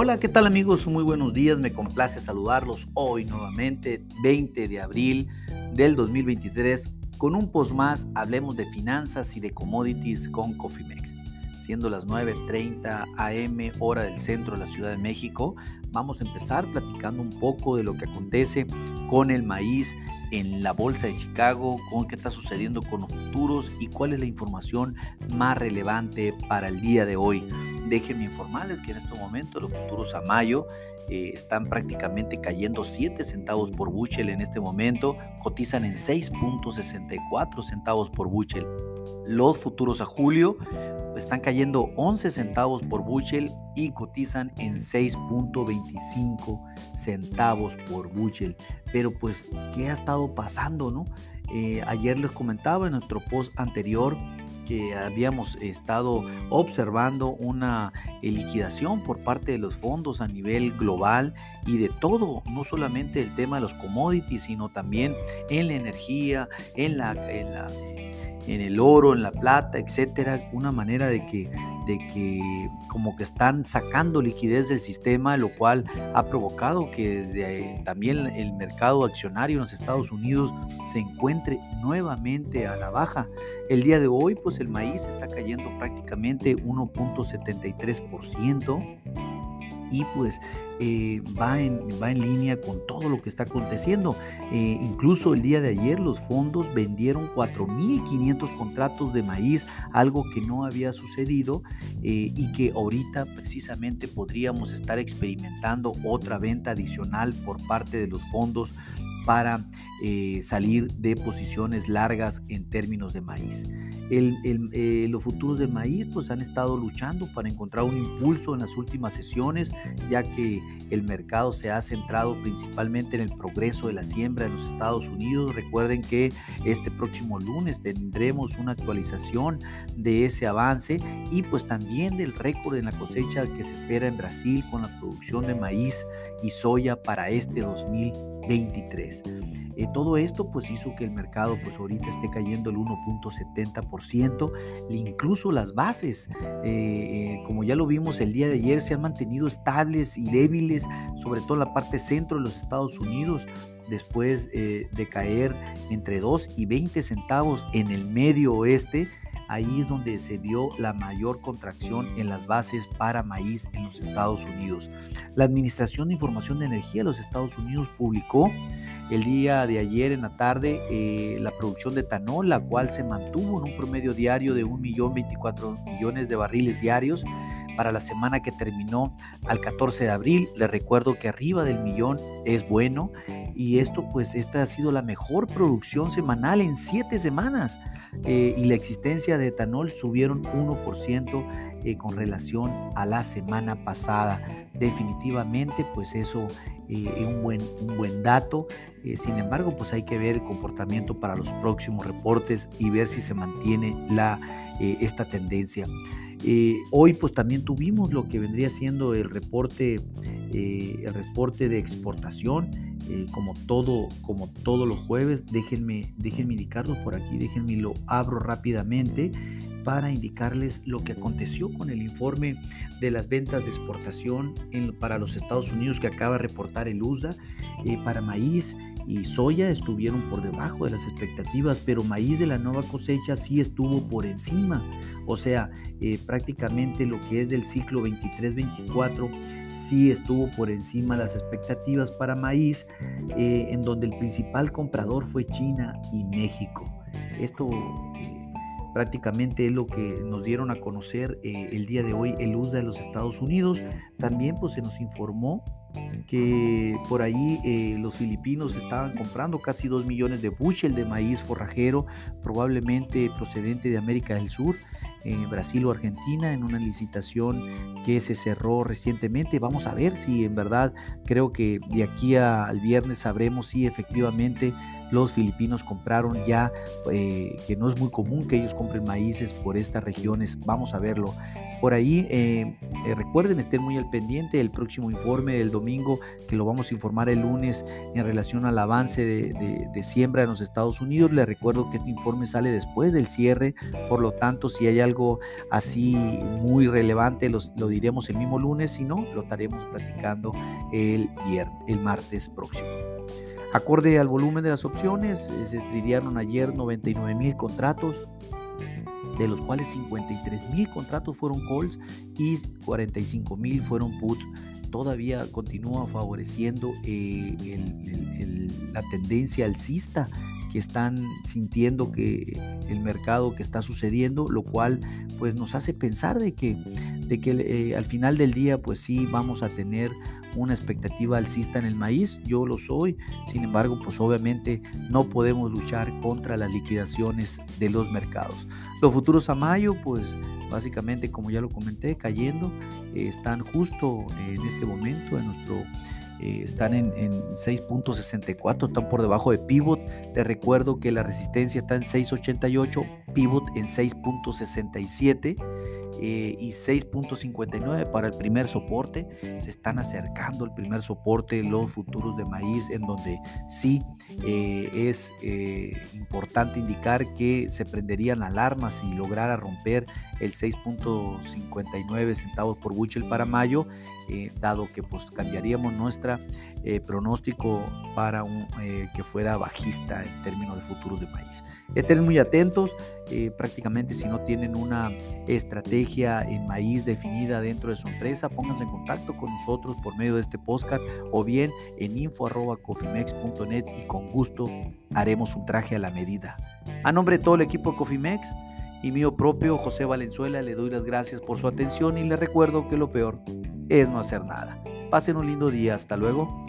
Hola, ¿qué tal amigos? Muy buenos días, me complace saludarlos hoy nuevamente, 20 de abril del 2023, con un post más, hablemos de finanzas y de commodities con Cofimex. Siendo las 9.30 am hora del centro de la Ciudad de México, vamos a empezar platicando un poco de lo que acontece con el maíz en la bolsa de Chicago, con qué está sucediendo con los futuros y cuál es la información más relevante para el día de hoy. Déjenme informarles que en este momento los futuros a mayo eh, están prácticamente cayendo 7 centavos por bushel en este momento, cotizan en 6.64 centavos por bushel. Los futuros a julio están cayendo 11 centavos por bushel y cotizan en 6.25 centavos por bushel. Pero pues, ¿qué ha estado pasando, no? Eh, ayer les comentaba en nuestro post anterior que habíamos estado observando una liquidación por parte de los fondos a nivel global y de todo, no solamente el tema de los commodities, sino también en la energía, en en la en el oro, en la plata, etcétera, una manera de que, de que como que están sacando liquidez del sistema, lo cual ha provocado que desde también el mercado accionario en los Estados Unidos se encuentre nuevamente a la baja. El día de hoy, pues el maíz está cayendo prácticamente 1.73% y pues eh, va, en, va en línea con todo lo que está aconteciendo. Eh, incluso el día de ayer los fondos vendieron 4.500 contratos de maíz, algo que no había sucedido eh, y que ahorita precisamente podríamos estar experimentando otra venta adicional por parte de los fondos para salir de posiciones largas en términos de maíz. Eh, los futuros de maíz pues han estado luchando para encontrar un impulso en las últimas sesiones, ya que el mercado se ha centrado principalmente en el progreso de la siembra en los Estados Unidos. Recuerden que este próximo lunes tendremos una actualización de ese avance y pues también del récord en la cosecha que se espera en Brasil con la producción de maíz y soya para este 2023. Eh, todo esto pues hizo que el mercado pues ahorita esté cayendo el 1.70%, incluso las bases, eh, eh, como ya lo vimos el día de ayer, se han mantenido estables y débiles, sobre todo en la parte centro de los Estados Unidos después de caer entre 2 y 20 centavos en el medio oeste Ahí es donde se vio la mayor contracción en las bases para maíz en los Estados Unidos. La Administración de Información de Energía de los Estados Unidos publicó el día de ayer en la tarde eh, la producción de etanol, la cual se mantuvo en un promedio diario de 1.024 millones de barriles diarios para la semana que terminó al 14 de abril. Les recuerdo que arriba del millón es bueno y esto pues esta ha sido la mejor producción semanal en siete semanas eh, y la existencia de etanol subieron 1% eh, con relación a la semana pasada. Definitivamente pues eso eh, es un buen, un buen dato. sin embargo, pues hay que ver el comportamiento para los próximos reportes y ver si se mantiene la, esta tendencia. Eh, hoy pues también tuvimos lo que vendría siendo el reporte, eh, el reporte de exportación, eh, como, todo, como todos los jueves. Déjenme, déjenme indicarlo por aquí, déjenme lo abro rápidamente para indicarles lo que aconteció con el informe de las ventas de exportación para los Estados Unidos que acaba de reportar el USDA para maíz y soya estuvieron por debajo de las expectativas, pero maíz de la nueva cosecha sí estuvo por encima. O sea, eh, prácticamente lo que es del ciclo 23-24 sí estuvo por encima de las expectativas para maíz, eh, en donde el principal comprador fue China y México. Esto eh, prácticamente es lo que nos dieron a conocer el día de hoy el USDA de los Estados Unidos. También pues se nos informó que por ahí eh, los filipinos estaban comprando casi 2 millones de bushel de maíz forrajero, probablemente procedente de América del Sur, en Brasil o Argentina, en una licitación que se cerró recientemente. Vamos a ver si en verdad, creo que de aquí al viernes sabremos si efectivamente los filipinos compraron ya, eh, que no es muy común que ellos compren maíces por estas regiones. Vamos a verlo. Por ahí, eh, eh, recuerden, estén muy al pendiente del próximo informe del domingo, que lo vamos a informar el lunes en relación al avance de, siembra en los Estados Unidos. Les recuerdo que este informe sale después del cierre, por lo tanto, si hay algo así muy relevante, lo diremos el mismo lunes, si no, lo estaremos platicando el, el martes próximo. Acorde al volumen de las opciones, eh, se estridiaron ayer 99 mil contratos, de los cuales 53 mil contratos fueron calls y 45 mil fueron puts. Todavía continúa favoreciendo eh, la tendencia alcista que están sintiendo que el mercado que está sucediendo, lo cual pues nos hace pensar de que, de que eh, al final del día pues sí vamos a tener una expectativa alcista en el maíz, yo lo soy, sin embargo, pues obviamente no podemos luchar contra las liquidaciones de los mercados. Los futuros a mayo, pues básicamente, como ya lo comenté, cayendo, están justo en este momento en nuestro... Eh, están en, en 6.64, están por debajo de pivot. Te recuerdo que la resistencia está en 6.88, pivot en 6.67 eh, y 6.59 para el primer soporte. Se están acercando el primer soporte los futuros de maíz en donde sí eh, es eh, importante indicar que se prenderían alarmas si lograra romper el 6.59 centavos por bushel para mayo, dado que pues cambiaríamos nuestra pronóstico para un, que fuera bajista en términos de futuros de maíz. Estén muy atentos, prácticamente si no tienen una estrategia en maíz definida dentro de su empresa, pónganse en contacto con nosotros por medio de este podcast o bien en info.cofimex.net y con gusto haremos un traje a la medida. A nombre de todo el equipo de Cofimex y mío propio, José Valenzuela, le doy las gracias por su atención y le recuerdo que lo peor es no hacer nada. Pasen un lindo día, hasta luego.